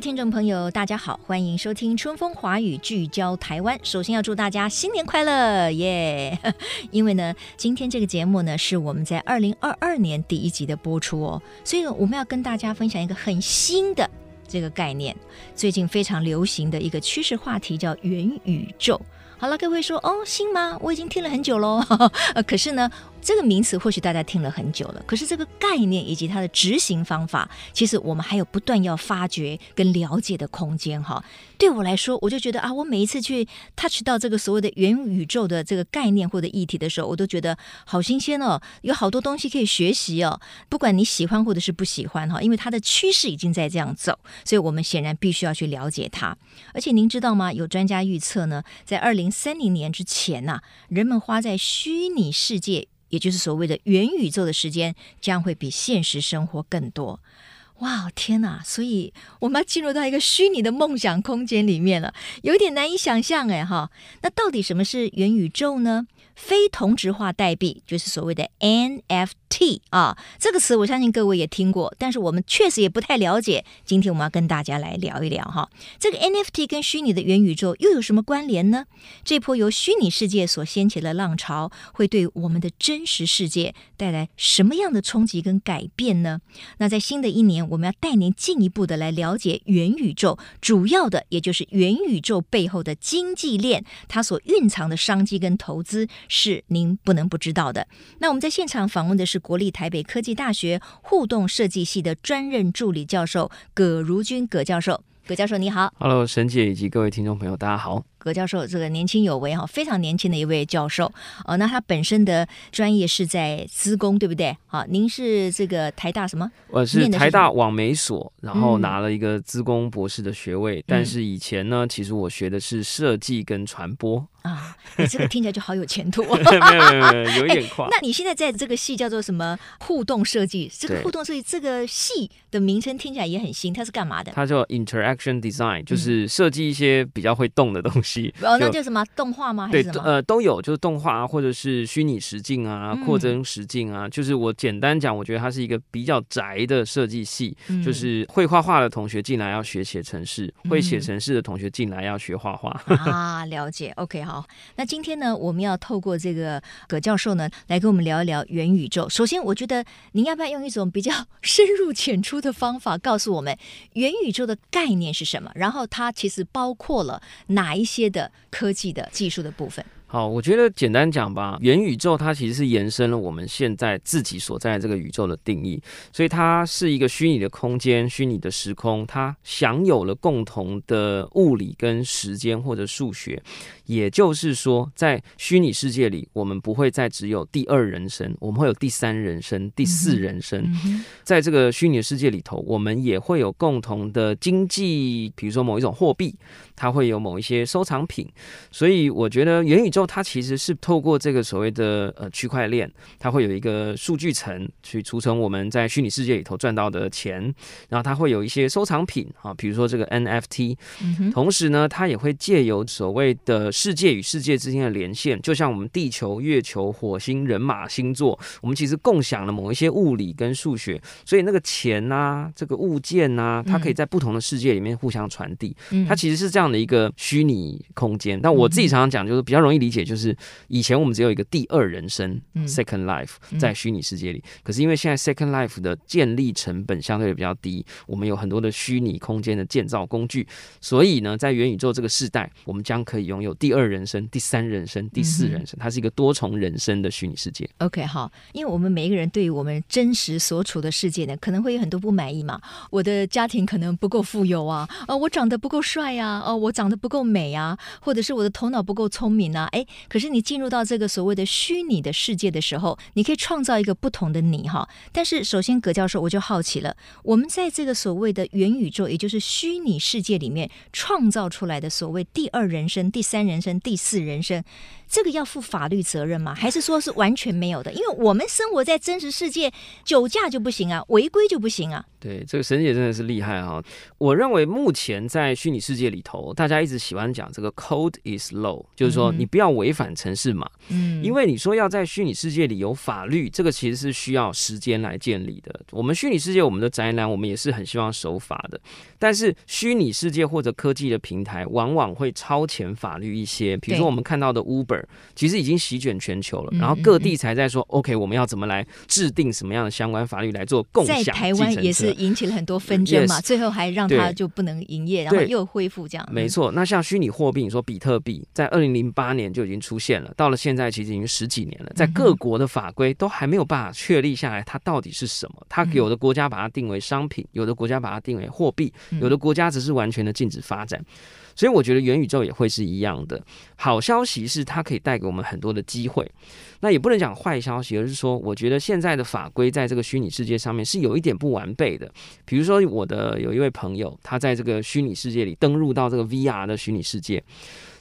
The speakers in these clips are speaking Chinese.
听众朋友，大家好，欢迎收听《春风华语》，聚焦台湾。首先要祝大家新年快乐，耶、因为呢，今天这个节目呢是我们在二零二二年第一集的播出哦，所以我们要跟大家分享一个很新的。这个概念，最近非常流行的一个趋势话题叫元宇宙。好了，各位说哦，新吗？我已经听了很久喽。可是呢，这个名词或许大家听了很久了，可是这个概念以及它的执行方法，其实我们还有不断要发掘跟了解的空间哈。对我来说，我就觉得啊，我每一次去 touch 到这个所谓的元宇宙的这个概念或者议题的时候，我都觉得好新鲜哦，有好多东西可以学习哦。不管你喜欢或者是不喜欢哈，因为它的趋势已经在这样走，所以我们显然必须要去了解它。而且您知道吗？有专家预测呢，在二零三零年之前呐、人们花在虚拟世界，也就是所谓的元宇宙的时间，将会比现实生活更多。哇，天哪！所以我们要进入到一个虚拟的梦想空间里面了，有点难以想象哎哈。那到底什么是元宇宙呢？非同质化代币就是所谓的 NFT 啊，这个词我相信各位也听过，但是我们确实也不太了解。今天我们要跟大家来聊一聊哈，这个 NFT 跟虚拟的元宇宙又有什么关联呢？这波由虚拟世界所掀起的浪潮，会对我们的真实世界带来什么样的冲击跟改变呢？那在新的一年，我们要带您进一步的来了解元宇宙，主要的也就是元宇宙背后的经济链，它所蕴藏的商机跟投资。是您不能不知道的。那我们在现场访问的是国立台北科技大学互动设计系的专任助理教授葛如君葛教授。葛教授你好，Hello，沈姐以及各位听众朋友，大家好。葛教授这个年轻有为哈，非常年轻的一位教授哦。那他本身的专业是在资工，对不对？好，您是这个台大什么？我是台大网媒所，然后拿了一个资工博士的学位。嗯、但是以前呢，其实我学的是设计跟传播啊。你这个听起来就好有前途。没有没有没有，有一点快。那你现在在这个系叫做什么？互动设计。这个互动设计这个系的名称听起来也很新，它是干嘛的？它叫 Interaction Design，就是设计一些比较会动的东西。哦，那叫什么动画吗？对，呃，都有，就是动画啊或者是虚拟实境啊，扩增实境啊。就是我简单讲，我觉得它是一个比较宅的设计系，嗯、就是会画画的同学进来要学写程式，嗯、会写程式的同学进来要学画画。啊，了解。OK，好。那今天呢，我们要透过这个葛教授呢，来跟我们聊一聊元宇宙。首先，我觉得您要不要用一种比较 深入浅出的方法，告诉我们元宇宙的概念是什么？然后它其实包括了哪一些？的科技的技术的部分。好，我觉得简单讲吧，元宇宙它其实是延伸了我们现在自己所在这个宇宙的定义，所以它是一个虚拟的空间、虚拟的时空，它享有了共同的物理跟时间或者数学。也就是说，在虚拟世界里，我们不会再只有第二人生，我们会有第三人生、第四人生。在这个虚拟世界里头，我们也会有共同的经济，比如说某一种货币，它会有某一些收藏品。所以，我觉得元宇宙它其实是透过这个所谓的呃区块链，它会有一个数据层去储存我们在虚拟世界里头赚到的钱，然后它会有一些收藏品啊，比如说这个 NFT。同时呢，它也会借由所谓的世界与世界之间的连线，就像我们地球、月球、火星、人马星座，我们其实共享了某一些物理跟数学，所以那个钱呐、啊，这个物件呐、啊，它可以在不同的世界里面互相传递。嗯，它其实是这样的一个虚拟空间。但我自己常常讲，就是比较容易理解，就是以前我们只有一个第二人生 （second life） 在虚拟世界里，可是因为现在 second life 的建立成本相对比较低，我们有很多的虚拟空间的建造工具，所以呢，在元宇宙这个时代，我们将可以拥有第。二人生、第三人生、第四人生，它是一个多重人生的虚拟世界。OK，好，因为我们每一个人对于我们真实所处的世界呢，可能会有很多不满意嘛。我的家庭可能不够富有啊，呃，我长得不够帅啊，哦，我长得不够美啊，或者是我的头脑不够聪明啊。哎，可是你进入到这个所谓的虚拟的世界的时候，你可以创造一个不同的你哈。但是首先，葛教授我就好奇了，我们在这个所谓的元宇宙，也就是虚拟世界里面创造出来的所谓第二人生、第三人生、第四人生。这个要负法律责任吗？还是说是完全没有的？因为我们生活在真实世界，酒驾就不行啊，违规就不行啊。对，这个沈姐真的是厉害哈、哦！我认为目前在虚拟世界里头，大家一直喜欢讲这个 code is law，就是说你不要违反城市嘛。嗯，因为你说要在虚拟世界里有法律，这个其实是需要时间来建立的。我们虚拟世界，我们的宅男，我们也是很希望守法的。但是虚拟世界或者科技的平台，往往会超前法律一些。比如说我们看到的 Uber，其实已经席卷全球了，然后各地才在说 OK，我们要怎么来制定什么样的相关法律来做共享。在台湾也是。引起了很多纷争嘛，Yes, 最后还让它就不能营业，然后又恢复这样。没错，那像虚拟货币，你说比特币，在二零零八年就已经出现了，到了现在其实已经十几年了，在各国的法规都还没有办法确立下来，它到底是什么？它有的国家把它定为商品，有的国家把它定为货币，有的国家只是完全的禁止发展。所以我觉得元宇宙也会是一样的。好消息是它可以带给我们很多的机会，那也不能讲坏消息，而是说我觉得现在的法规在这个虚拟世界上面是有一点不完备的。比如说我的有一位朋友，他在这个虚拟世界里登入到这个 VR 的虚拟世界，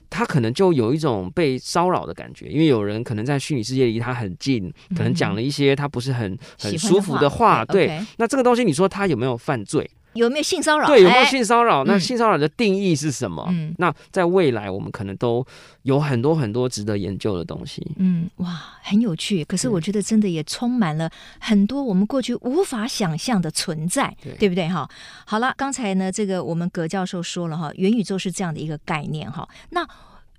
他可能就有一种被骚扰的感觉，因为有人可能在虚拟世界离他很近，可能讲了一些他不是很很舒服的话。对，那这个东西你说他有没有犯罪？有没有性骚扰？对，有没有性骚扰？哎、那性骚扰的定义是什么？嗯，那在未来我们可能都有很多很多值得研究的东西。嗯，哇，很有趣。可是我觉得真的也充满了很多我们过去无法想象的存在，对，对不对？哈，好了，刚才呢，这个我们葛教授说了哈，元宇宙是这样的一个概念哈，那。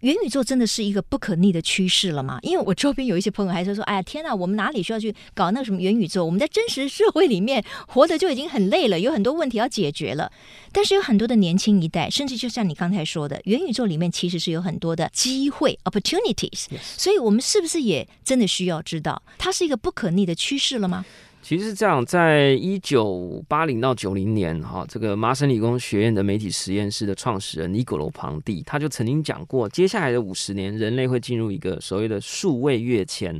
元宇宙真的是一个不可逆的趋势了吗？因为我周边有一些朋友还是说：“哎呀，天哪，我们哪里需要去搞那个什么元宇宙？我们在真实社会里面活得就已经很累了，有很多问题要解决了。”但是有很多的年轻一代，甚至就像你刚才说的，元宇宙里面其实是有很多的机会 （opportunities）。所以，我们是不是也真的需要知道，它是一个不可逆的趋势了吗？其实是这样，在一九八零到九零年，哈，这个麻省理工学院的媒体实验室的创始人尼古罗庞蒂，他就曾经讲过，接下来的五十年，人类会进入一个所谓的数位跃迁。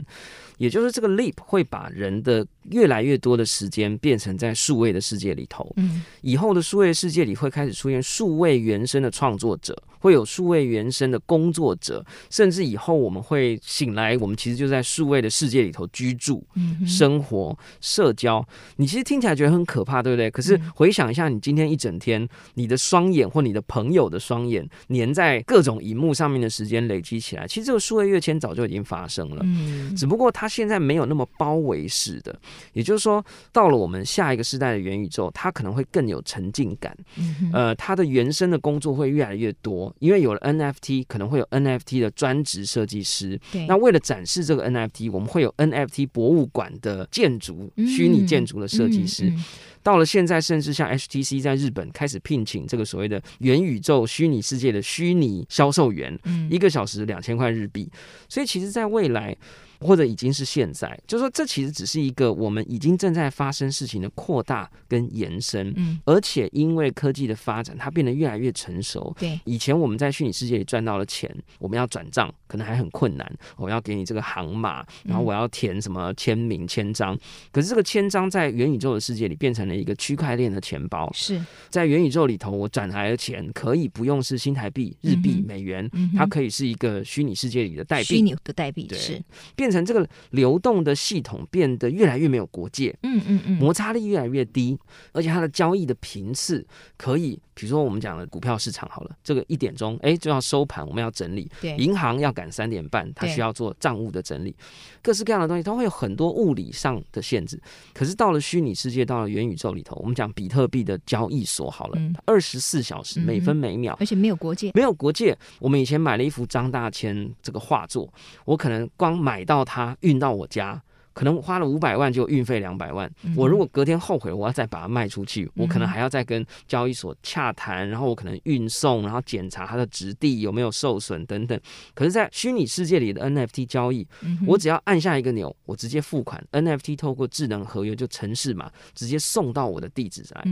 也就是这个 leap 会把人的越来越多的时间变成在数位的世界里头。嗯，以后的数位世界里会开始出现数位原生的创作者，会有数位原生的工作者，甚至以后我们会醒来，我们其实就在数位的世界里头居住、生活、社交。你其实听起来觉得很可怕，对不对？可是回想一下，你今天一整天，你的双眼或你的朋友的双眼粘在各种荧幕上面的时间累积起来，其实这个数位跃迁早就已经发生了。嗯，只不过它。现在没有那么包围式的，也就是说，到了我们下一个时代的元宇宙，它可能会更有沉浸感。嗯、呃，它的原生的工作会越来越多，因为有了 NFT，可能会有 NFT 的专职设计师。对那为了展示这个 NFT，我们会有 NFT 博物馆的建筑、嗯、虚拟建筑的设计师。嗯嗯、到了现在，甚至像 HTC 在日本开始聘请这个所谓的元宇宙虚拟世界的虚拟销售员，嗯、一个小时两千块日币。所以，其实，在未来。或者已经是现在，就是说，这其实只是一个我们已经正在发生事情的扩大跟延伸，嗯，而且因为科技的发展，它变得越来越成熟。对，以前我们在虚拟世界里赚到了钱，我们要转账可能还很困难，我要给你这个行码，然后我要填什么签名签章，可是这个签章在元宇宙的世界里变成了一个区块链的钱包，是。在元宇宙里头，我转来的钱可以不用是新台币、日币、美元，它可以是一个虚拟世界里的代币，虚拟的代币，对，是。变。变成这个流动的系统变得越来越没有国界，嗯嗯嗯，摩擦力越来越低，而且它的交易的频次可以，比如说我们讲的股票市场好了，这个一点钟哎就要收盘，我们要整理，对，银行要赶三点半，它需要做账务的整理，各式各样的东西，它会有很多物理上的限制。可是到了虚拟世界，到了元宇宙里头，我们讲比特币的交易所好了，二十四小时每分每秒，而且没有国界，没有国界。我们以前买了一幅张大千这个画作，我可能光买到它。运到我家，可能花了五百万就运费两百万，我如果隔天后悔，我要再把它卖出去，我可能还要再跟交易所洽谈，然后我可能运送，然后检查它的质地有没有受损等等。可是，在虚拟世界里的 NFT 交易，我只要按下一个钮，我直接付款，NFT 透过智能合约就程式码直接送到我的地址来，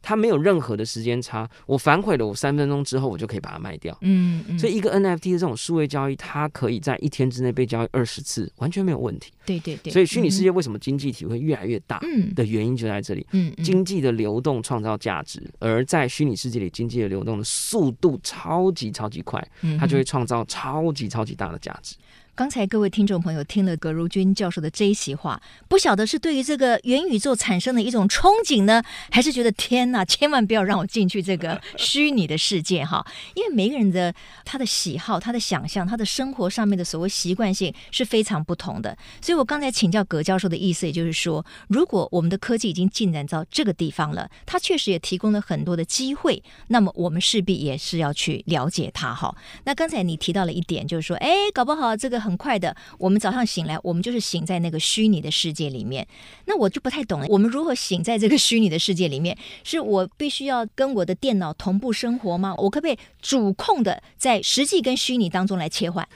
它没有任何的时间差。我反悔了，我三分钟之后我就可以把它卖掉。嗯，所以一个 NFT 的这种数位交易，它可以在一天之内被交易二十次，完全没有问题。对对对，所以虚拟世界为什么经济体会越来越大的原因就在这里。嗯，经济的流动创造价值，而在虚拟世界里，经济的流动的速度超级超级快，它就会创造超级超级大的价值。刚才各位听众朋友听了葛如君教授的这一席话，不晓得是对于这个元宇宙产生的一种憧憬呢，还是觉得天哪，千万不要让我进去这个 虚拟的世界哈？因为每个人的他的喜好、他的想象、他的生活上面的所谓习惯性是非常不同的。所以我刚才请教葛教授的意思，也就是说，如果我们的科技已经进展到这个地方了，它确实也提供了很多的机会，那么我们势必也是要去了解它哈。那刚才你提到了一点，就是说，哎，搞不好这个。很快的，我们早上醒来，我们就是醒在那个虚拟的世界里面。那我就不太懂了，我们如何醒在这个虚拟的世界里面？是我必须要跟我的电脑同步生活吗？我可不可以主控的在实际跟虚拟当中来切换？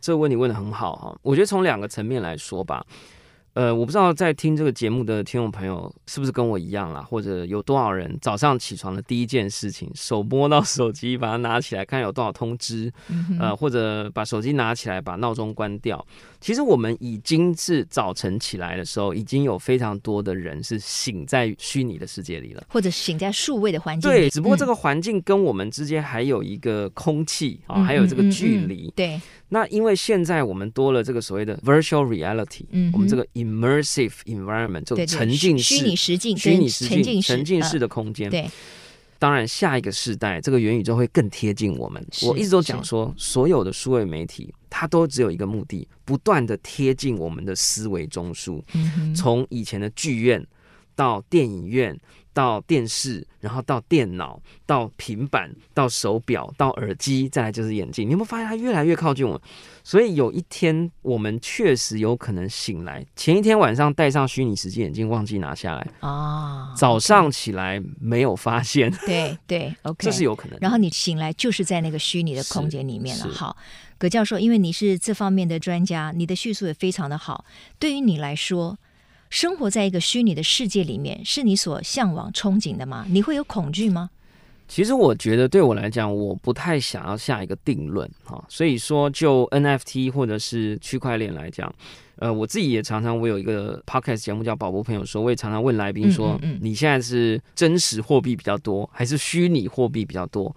这个问题问的很好哈，我觉得从两个层面来说吧。呃，我不知道在听这个节目的听众朋友是不是跟我一样啦，或者有多少人早上起床的第一件事情，手摸到手机，把它拿起来看有多少通知，呃，或者把手机拿起来把闹钟关掉。其实我们已经是早晨起来的时候，已经有非常多的人是醒在虚拟的世界里了，或者醒在数位的环境里。对，只不过这个环境跟我们之间还有一个空气啊，还有这个距离。对。那因为现在我们多了这个所谓的 virtual reality，嗯，我们这个 immersive environment 这种沉浸式、虚拟实境、虚拟实境、沉浸式的空间。对，当然下一个世代这个元宇宙会更贴近我们。我一直都讲说，所有的数位媒体它都只有一个目的，不断的贴近我们的思维中枢。从以前的剧院到电影院。到电视，然后到电脑，到平板，到手表，到耳机，再来就是眼镜。你有没有发现它越来越靠近我？所以有一天，我们确实有可能醒来，前一天晚上戴上虚拟实际眼镜，忘记拿下来啊，早上起来没有发现。对对，OK，这是有可能。然后你醒来就是在那个虚拟的空间里面了。好，葛教授，因为你是这方面的专家，你的叙述也非常的好。对于你来说，生活在一个虚拟的世界里面，是你所向往、憧憬的吗？你会有恐惧吗？其实我觉得，对我来讲，我不太想要下一个定论哈。所以说，就 NFT 或者是区块链来讲，呃，我自己也常常，我有一个 podcast 节目叫《宝博朋友说》，我也常常问来宾说：嗯嗯嗯，你现在是真实货币比较多，还是虚拟货币比较多？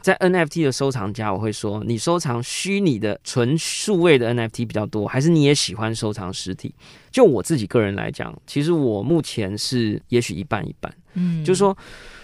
在 NFT 的收藏家，我会说，你收藏虚拟的纯数位的 NFT 比较多，还是你也喜欢收藏实体？就我自己个人来讲，其实我目前是也许一半一半，嗯，就是说。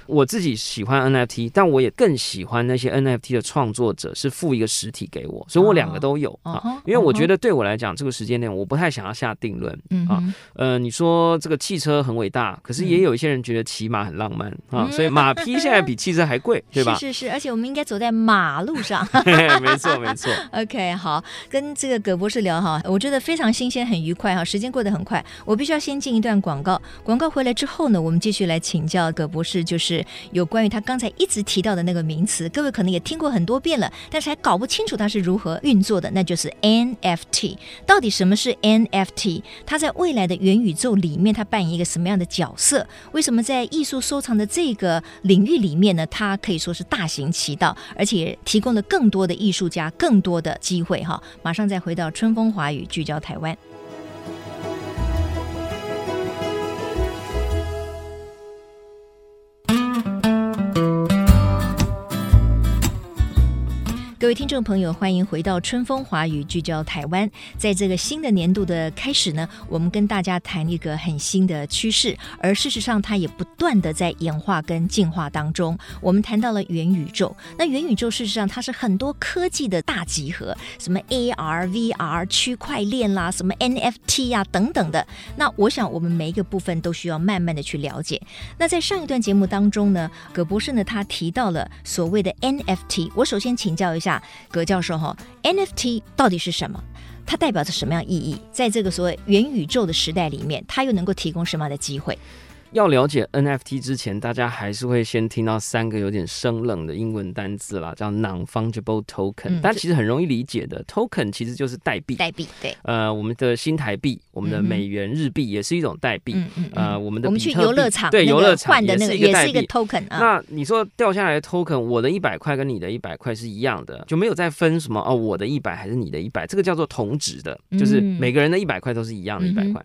我自己喜欢 NFT，但我也更喜欢那些 NFT 的创作者是付一个实体给我，所以我两个都有啊。因为我觉得对我来讲，这个时间点我不太想要下定论啊。呃，你说这个汽车很伟大，可是也有一些人觉得骑马很浪漫啊。所以马匹现在比汽车还贵，对吧？是是是，而且我们应该走在马路上。没 错没错。OK，好，跟这个葛博士聊哈，我觉得非常新鲜，很愉快哈。时间过得很快，我必须要先进一段广告。广告回来之后呢，我们继续来请教葛博士，就是。有关于他刚才一直提到的那个名词，各位可能也听过很多遍了，但是还搞不清楚它是如何运作的，那就是 NFT。到底什么是 NFT？它在未来的元宇宙里面，它扮演一个什么样的角色？为什么在艺术收藏的这个领域里面呢？它可以说是大行其道，而且提供了更多的艺术家更多的机会。哈，马上再回到春风华语，聚焦台湾。各位听众朋友，欢迎回到春风华语，聚焦台湾。在这个新的年度的开始呢，我们跟大家谈一个很新的趋势，而事实上它也不断的在演化跟进化当中。我们谈到了元宇宙，那元宇宙事实上它是很多科技的大集合，什么 AR、VR、区块链啦，什么 NFT 呀、啊、等等的。那我想我们每一个部分都需要慢慢的去了解。那在上一段节目当中呢，葛博士呢他提到了所谓的 NFT，我首先请教一下葛教授哈，NFT 到底是什么？它代表着什么样意义？在这个所谓元宇宙的时代里面，它又能够提供什么样的机会？要了解 NFT 之前，大家还是会先听到三个有点生冷的英文单字啦，叫 Non-Fungible Token，嗯。但其实很容易理解的，Token 其实就是代币。代币对。呃，我们的新台币、我们的美元、日币也是一种代币。嗯嗯。呃，我们的我们去游乐场对游乐场换的那个也是一个 Token 啊。那你说掉下来的 Token，我的一百块跟你的一百块是一样的，就没有再分什么哦，我的一百还是你的一百，这个叫做同值的，就是每个人的一百块都是一样的一百块。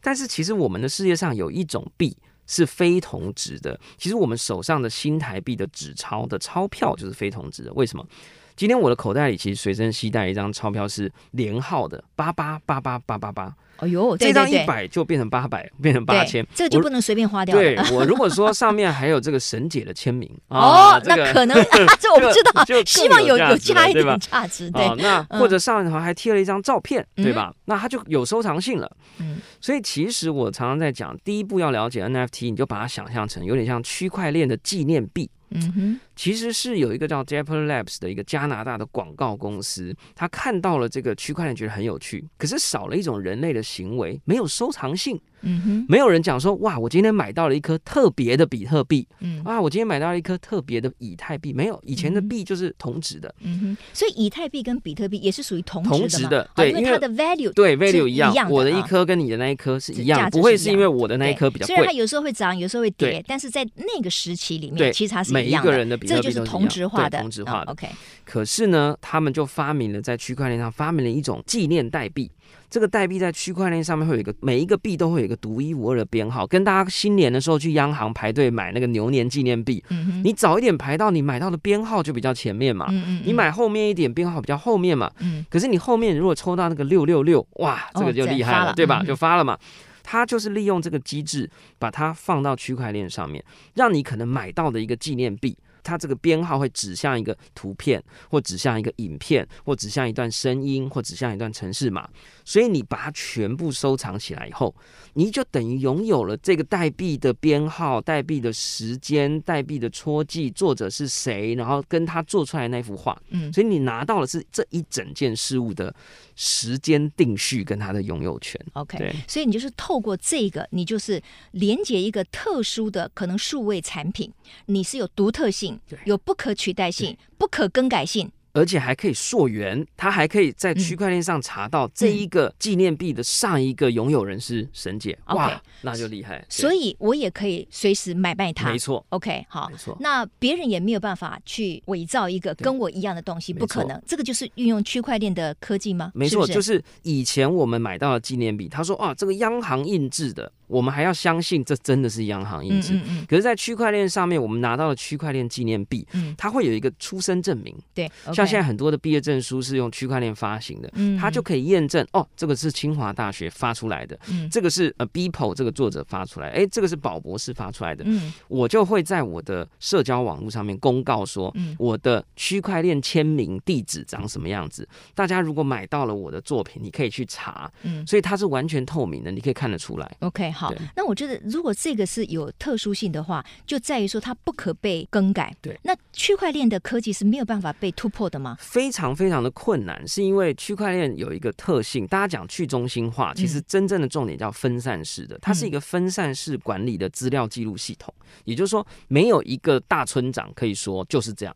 但是其实我们的世界上有一种币。是非同值的。其实我们手上的新台币的纸钞的钞票就是非同值的。为什么？今天我的口袋里其实随身携带一张钞票是连号的八八八八八八八。哎呦，这张一百就变成八百，变成八千，这个就不能随便花掉。对，我如果说上面还有这个沈姐的签名，哦，那可能、啊、这我不知道，希望有有加一点价值，对。哦、那或者上面还贴了一张照片，嗯、对吧？那它就有收藏性了。嗯，所以其实我常常在讲，第一步要了解 NFT，你就把它想象成有点像区块链的纪念币。嗯哼，其实是有一个叫 Dapper Labs 的一个加拿大的广告公司，他看到了这个区块链，觉得很有趣，可是少了一种人类的行为，没有收藏性。嗯哼，没有人讲说哇，我今天买到了一颗特别的比特币，嗯。啊，我今天买到了一颗特别的以太币，没有，以前的币就是同值的，嗯哼，所以以太币跟比特币也是属于同同值的，对，因为它的 value 对 value 一样，我的一颗跟你的那一颗是一样，不会是因为我的那一颗比较贵，虽然它有时候会涨，有时候会跌，但是在那个时期里面，其实它是每一个人的比特币都是同质化的，同质化的。OK，可是呢，他们就发明了在区块链上发明了一种纪念代币。这个代币在区块链上面会有一个，每一个币都会有一个独一无二的编号，跟大家新年的时候去央行排队买那个牛年纪念币，嗯，你早一点排到，你买到的编号就比较前面嘛，嗯嗯，你买后面一点编号比较后面嘛，嗯，可是你后面如果抽到那个六六六，哇，这个就厉害了，了。对吧？就发了嘛，它就是利用这个机制，把它放到区块链上面，让你可能买到的一个纪念币。它这个编号会指向一个图片，或指向一个影片，或指向一段声音，或指向一段城市码。所以你把它全部收藏起来以后，你就等于拥有了这个代币的编号、代币的时间、代币的戳记、作者是谁，然后跟他做出来的那幅画。嗯，所以你拿到的是这一整件事物的时间定序跟它的拥有权。OK，所以你就是透过这个，你就是连接一个特殊的可能数位产品，你是有独特性、有不可取代性、不可更改性。而且还可以溯源，它还可以在区块链上查到这一个纪念币的上一个拥有人是沈姐，嗯、哇那就厉害。所以我也可以随时买卖它，没错。OK，好，没错。那别人也没有办法去伪造一个跟我一样的东西，不可能。这个就是运用区块链的科技吗？没错，就是以前我们买到的纪念币，他说啊，这个央行印制的。我们还要相信这真的是央行印制，嗯嗯。嗯，可是，在区块链上面，我们拿到了区块链纪念币，嗯，它会有一个出生证明，对，像现在很多的毕业证书是用区块链发行的，嗯，它就可以验证哦，这个是清华大学发出来的，嗯，这个是呃 Beeple 这个作者发出来，哎，这个是宝博士发出来的，嗯，我就会在我的社交网络上面公告说，嗯，我的区块链签名地址长什么样子，大家如果买到了我的作品，你可以去查，嗯，所以它是完全透明的，你可以看得出来，OK。好，那我觉得如果这个是有特殊性的话，就在于说它不可被更改。对，那区块链的科技是没有办法被突破的吗？非常非常的困难，是因为区块链有一个特性，大家讲去中心化，其实真正的重点叫分散式的，它是一个分散式管理的资料记录系统，也就是说，没有一个大村长可以说就是这样。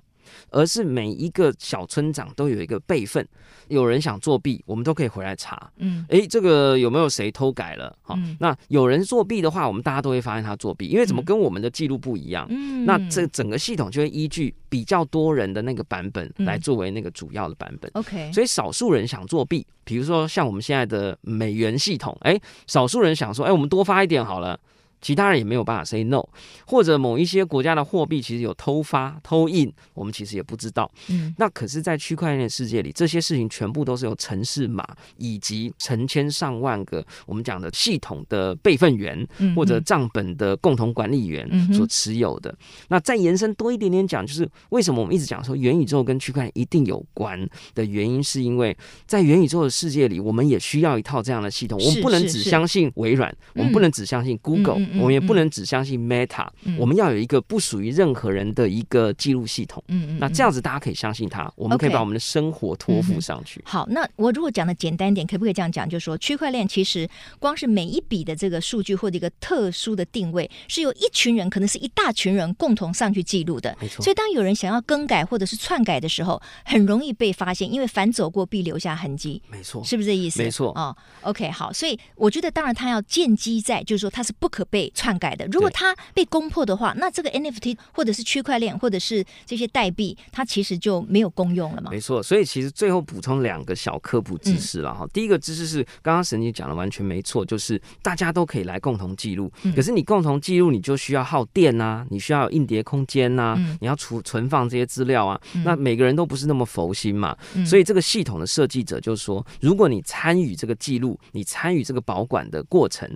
而是每一个小村长都有一个备份，有人想作弊，我们都可以回来查。嗯，诶，这个有没有谁偷改了？好，那有人作弊的话，我们大家都会发现他作弊，因为怎么跟我们的记录不一样？嗯，那这整个系统就会依据比较多人的那个版本来作为那个主要的版本。OK，所以少数人想作弊，比如说像我们现在的美元系统，诶，少数人想说，诶，我们多发一点好了。其他人也没有办法 say no，或者某一些国家的货币其实有偷发、偷印，我们其实也不知道。嗯，那可是，在区块链世界里，这些事情全部都是由城市码以及成千上万个我们讲的系统的备份员或者账本的共同管理员所持有的。那再延伸多一点点讲，就是为什么我们一直讲说元宇宙跟区块链一定有关的原因，是因为在元宇宙的世界里，我们也需要一套这样的系统。我们不能只相信微软，我们不能只相信 Google。嗯我们也不能只相信 Meta，、嗯、我们要有一个不属于任何人的一个记录系统。嗯嗯，那这样子大家可以相信它，我们可以把我们的生活托付上去。嗯、好，那我如果讲的简单点，可不可以这样讲？就是说，区块链其实光是每一笔的这个数据或者一个特殊的定位，是由一群人，可能是一大群人共同上去记录的。没错。所以当有人想要更改或者是篡改的时候，很容易被发现，因为反走过必留下痕迹。没错，是不是这意思？没错。哦，OK，好，所以我觉得，当然它要建基在，就是说它是不可被篡改的。如果它被攻破的话，那这个 NFT 或者是区块链或者是这些代币，它其实就没有功用了嘛。没错，所以其实最后补充两个小科普知识了哈。嗯、第一个知识是刚刚沈姐讲的完全没错，就是大家都可以来共同记录，嗯、可是你共同记录，你就需要耗电呐、啊，你需要有硬碟空间呐、啊，嗯、你要储存放这些资料啊。嗯、那每个人都不是那么佛心嘛，嗯、所以这个系统的设计者就是说，如果你参与这个记录，你参与这个保管的过程，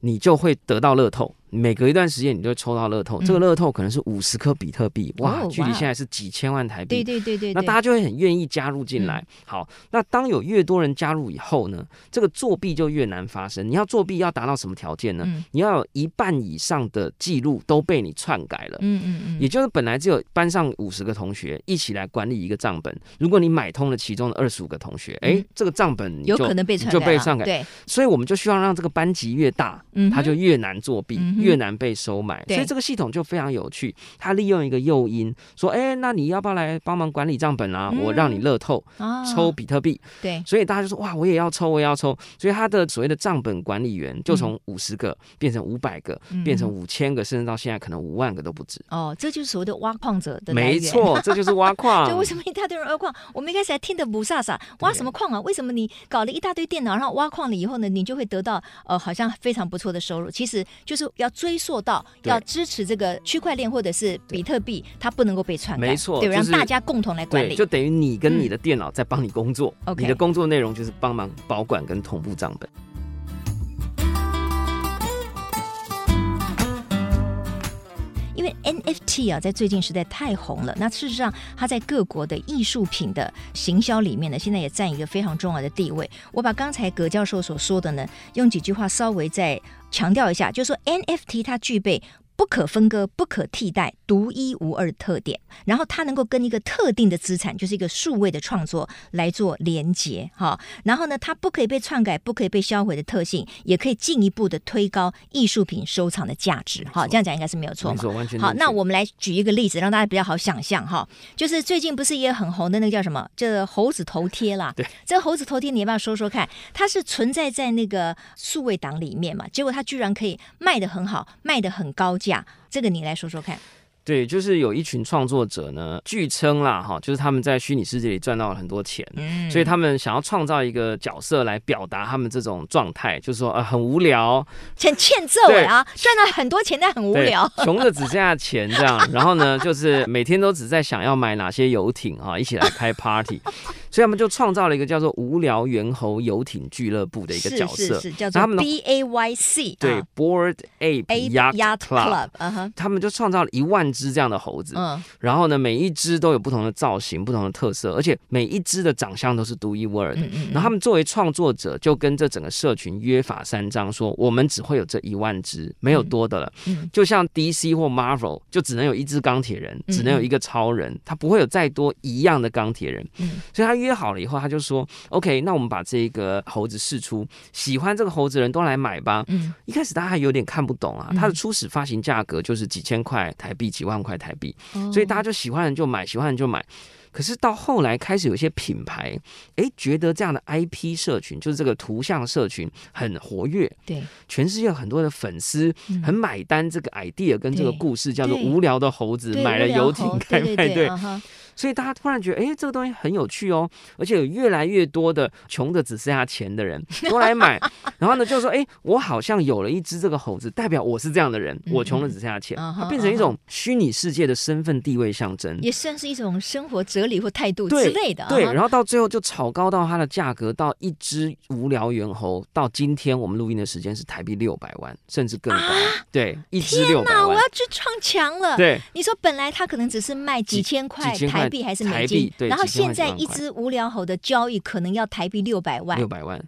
你就会得到乐透。每隔一段时间，你就会抽到乐透。嗯、这个乐透可能是五十颗比特币，哇，距离现在是几千万台币。对对对对，那大家就会很愿意加入进来。嗯、好，那当有越多人加入以后呢，这个作弊就越难发生。你要作弊要达到什么条件呢？嗯、你要有一半以上的记录都被你篡改了。嗯嗯嗯。也就是本来只有班上五十个同学一起来管理一个账本，如果你买通了其中的二十五个同学，哎、嗯，这个账本有可能被篡改，就被篡改。对，所以我们就需要让这个班级越大，它就越难作弊，越难被收。买，所以这个系统就非常有趣。他利用一个诱因，说：“哎，那你要不要来帮忙管理账本啊？我让你乐透，抽比特币。”对，所以大家就说：“哇，我也要抽，我也要抽。”所以他的所谓的账本管理员就从五十个变成五百个，变成五千个，甚至到现在可能五万个都不止。哦，这就是所谓的挖矿者的没错，这就是挖矿。对为什么一大堆人挖矿？我们一开始还听得不飒飒，挖什么矿啊？为什么你搞了一大堆电脑，然后挖矿了以后呢，你就会得到呃好像非常不错的收入？其实就是要追溯到。要支持这个区块链或者是比特币，它不能够被篡改，没错，对，让大家共同来管理，就等于你跟你的电脑在帮你工作，嗯、你的工作内容就是帮忙保管跟同步账本。因为 NFT 啊，在最近实在太红了。那事实上，它在各国的艺术品的行销里面呢，现在也占一个非常重要的地位。我把刚才葛教授所说的呢，用几句话稍微再强调一下，就是说 NFT 它具备。不可分割、不可替代、独一无二的特点，然后它能够跟一个特定的资产，就是一个数位的创作来做连接，哈。然后呢，它不可以被篡改、不可以被销毁的特性，也可以进一步的推高艺术品收藏的价值，哈。这样讲应该是没有错嘛？好，那我们来举一个例子，让大家比较好想象，哈。就是最近不是也很红的那个叫什么？这猴子头贴啦。对。这个猴子头贴，你要不要说说看？它是存在在那个数位档里面嘛？结果它居然可以卖的很好，卖的很高价。这个你来说说看。对，就是有一群创作者呢，据称啦，哈，就是他们在虚拟世界里赚到了很多钱，嗯，所以他们想要创造一个角色来表达他们这种状态，就是说，呃，很无聊，很欠揍啊，赚了很多钱但很无聊，穷的只剩下钱这样，然后呢，就是每天都只在想要买哪些游艇啊，一起来开 party，所以他们就创造了一个叫做“无聊猿猴游艇俱乐部”的一个角色，是是是，叫做 B A Y C，对，Bored Ape Yacht Club，嗯哼，他们就创造了一万只这样的猴子，嗯，然后呢，每一只都有不同的造型、不同的特色，而且每一只的长相都是独一无二的。嗯嗯，然后他们作为创作者，就跟这整个社群约法三章，说我们只会有这一万只，没有多的了。嗯，就像 DC 或 Marvel，就只能有一只钢铁人，只能有一个超人，他不会有再多一样的钢铁人。嗯，所以他约好了以后，他就说：“OK，那我们把这个猴子试出，喜欢这个猴子的人都来买吧。”嗯，一开始大家还有点看不懂啊，它的初始发行价格就是几千块台币、几万块。台币，所以大家就喜欢人就买，喜欢人就买。可是到后来开始有一些品牌，哎，觉得这样的 IP 社群，就是这个图像社群很活跃，对，全世界很多的粉丝很买单这个 idea 跟这个故事，叫做无聊的猴子买了游艇开派对。所以大家突然觉得，哎，这个东西很有趣哦，而且有越来越多的穷的只剩下钱的人 都来买，然后呢，就说，哎，我好像有了一只这个猴子，代表我是这样的人，我穷的只剩下钱，它变成一种虚拟世界的身份地位象征，也算是一种生活哲理或态度之类的。对，然后到最后就炒高到它的价格，到一只无聊猿猴，到今天我们录音的时间是台币六百万，甚至更高。对，一只六百万，我要去撞墙了。对，你说本来它可能只是卖几千块台。币还是美金，然后现在一只无聊猴的交易可能要台币六百万，六百万。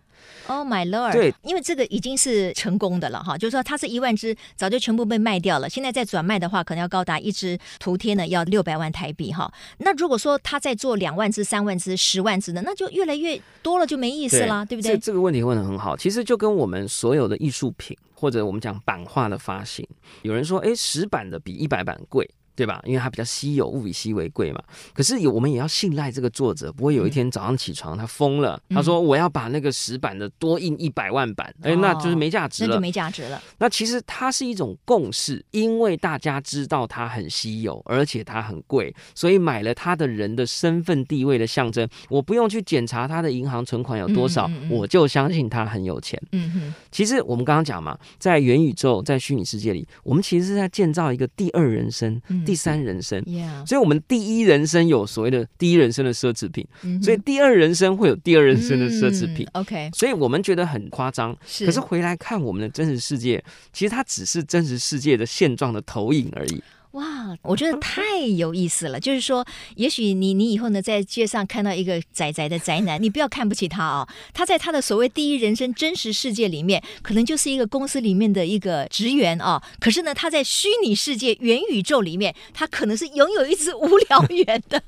Oh my lord！对，因为这个已经是成功的了哈，就是说它是一万只，早就全部被卖掉了。现在再转卖的话，可能要高达一只图贴呢，要六百万台币哈。那如果说他再做两万只、三万只、十万只的，那就越来越多了，就没意思了，对，对不对？这这个问题问的很好，其实就跟我们所有的艺术品或者我们讲版画的发行，有人说，哎，十版的比一百版贵。对吧？因为它比较稀有，物以稀为贵嘛。可是有我们也要信赖这个作者，不会有一天早上起床他疯了，嗯、他说我要把那个石板的多印一百万版，哎、嗯，那就是没价值了，那就没价值了。那其实它是一种共识，因为大家知道它很稀有，而且它很贵，所以买了它的人的身份地位的象征。我不用去检查他的银行存款有多少，嗯嗯嗯，我就相信他很有钱。嗯哼。其实我们刚刚讲嘛，在元宇宙，在虚拟世界里，我们其实是在建造一个第二人生。嗯第三人生，Yeah. 所以，我们第一人生有所谓的第一人生的奢侈品，mm hmm. 所以第二人生会有第二人生的奢侈品。Mm hmm. OK，所以我们觉得很夸张，是。可是回来看我们的真实世界，其实它只是真实世界的现状的投影而已。哇，我觉得 太有意思了。就是说，也许你你以后呢，在街上看到一个宅宅的宅男，你不要看不起他啊、哦。他在他的所谓第一人生真实世界里面，可能就是一个公司里面的一个职员啊、哦。可是呢，他在虚拟世界元宇宙里面，他可能是拥有一只无聊猿的，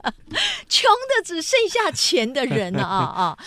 穷的只剩下钱的人了啊啊！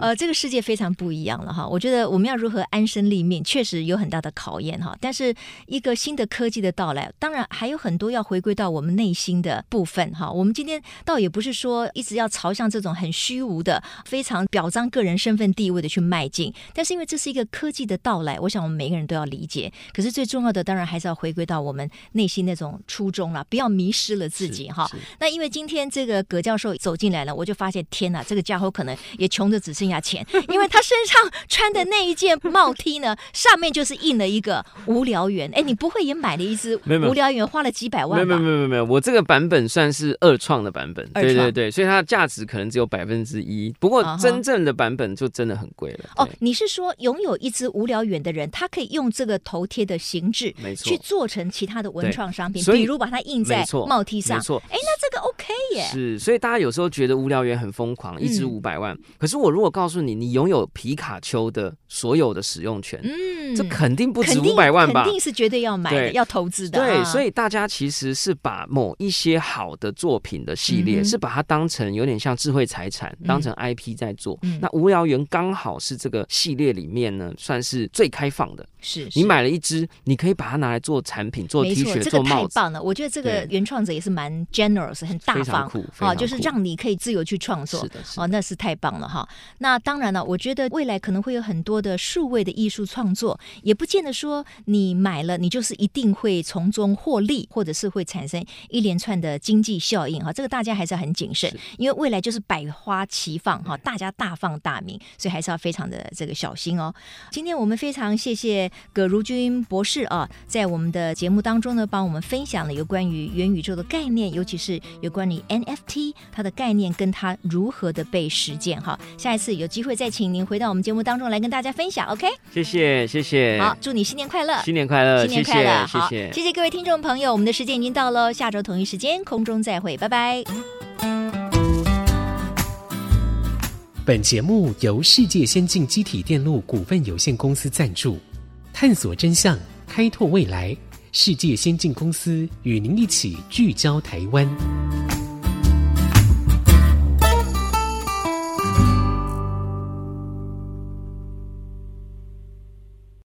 呃，这个世界非常不一样了哈。我觉得我们要如何安身立命，确实有很大的考验哈。但是一个新的科技的到来，当然还有很多。都要回归到我们内心的部分哈。我们今天倒也不是说一直要朝向这种很虚无的、非常表彰个人身份地位的去迈进，但是因为这是一个科技的到来，我想我们每个人都要理解。可是最重要的，当然还是要回归到我们内心那种初衷了，不要迷失了自己哈。那因为今天这个葛教授走进来了，我就发现天呐，这个家伙可能也穷的只剩下钱，因为他身上穿的那一件帽 T 呢，上面就是印了一个无聊猿。哎，你不会也买了一只无聊猿，花了几百？没有没有没有没有，我这个版本算是二创的版本，对对对，所以它的价值可能只有百分之一。不过真正的版本就真的很贵了。哦，你是说拥有一只无聊猿的人，他可以用这个头贴的形制，没错，去做成其他的文创商品，比如把它印在帽 T 上。没错，哎，那这个 OK 耶。是，所以大家有时候觉得无聊猿很疯狂，一只五百万。可是我如果告诉你，你拥有皮卡丘的所有的使用权，嗯，这肯定不止五百万吧？肯定是绝对要买的，要投资的。对，所以大家其实是把某一些好的作品的系列，是把它当成有点像智慧财产，当成 IP 在做。那无聊猿刚好是这个系列里面呢，算是最开放的。是你买了一只，你可以把它拿来做产品、做 T 恤、做帽子。太棒了！我觉得这个原创者也是蛮 generous，很大方啊，就是让你可以自由去创作。是的，哦，那是太棒了哈。那当然了，我觉得未来可能会有很多的数位的艺术创作，也不见得说你买了你就是一定会从中获利，或者是会产生一连串的经济效应哈。这个大家还是要很谨慎，因为未来就是百花齐放哈，大家大放大名，所以还是要非常的这个小心哦。今天我们非常谢谢葛如君博士啊，在我们的节目当中呢，帮我们分享了有关于元宇宙的概念，尤其是有关于 NFT 它的概念跟它如何的被实践哈。下一次有机会再请您回到我们节目当中来跟大家分享，OK？谢谢谢谢，好，祝你新年快乐，新年快乐，新年快乐，谢谢，谢谢各位听众朋友，我们的时间已经到了，下周同一时间空中再会，拜拜。本节目由世界先进机体电路股份有限公司赞助。探索真相，开拓未来。世界先进公司与您一起聚焦台湾。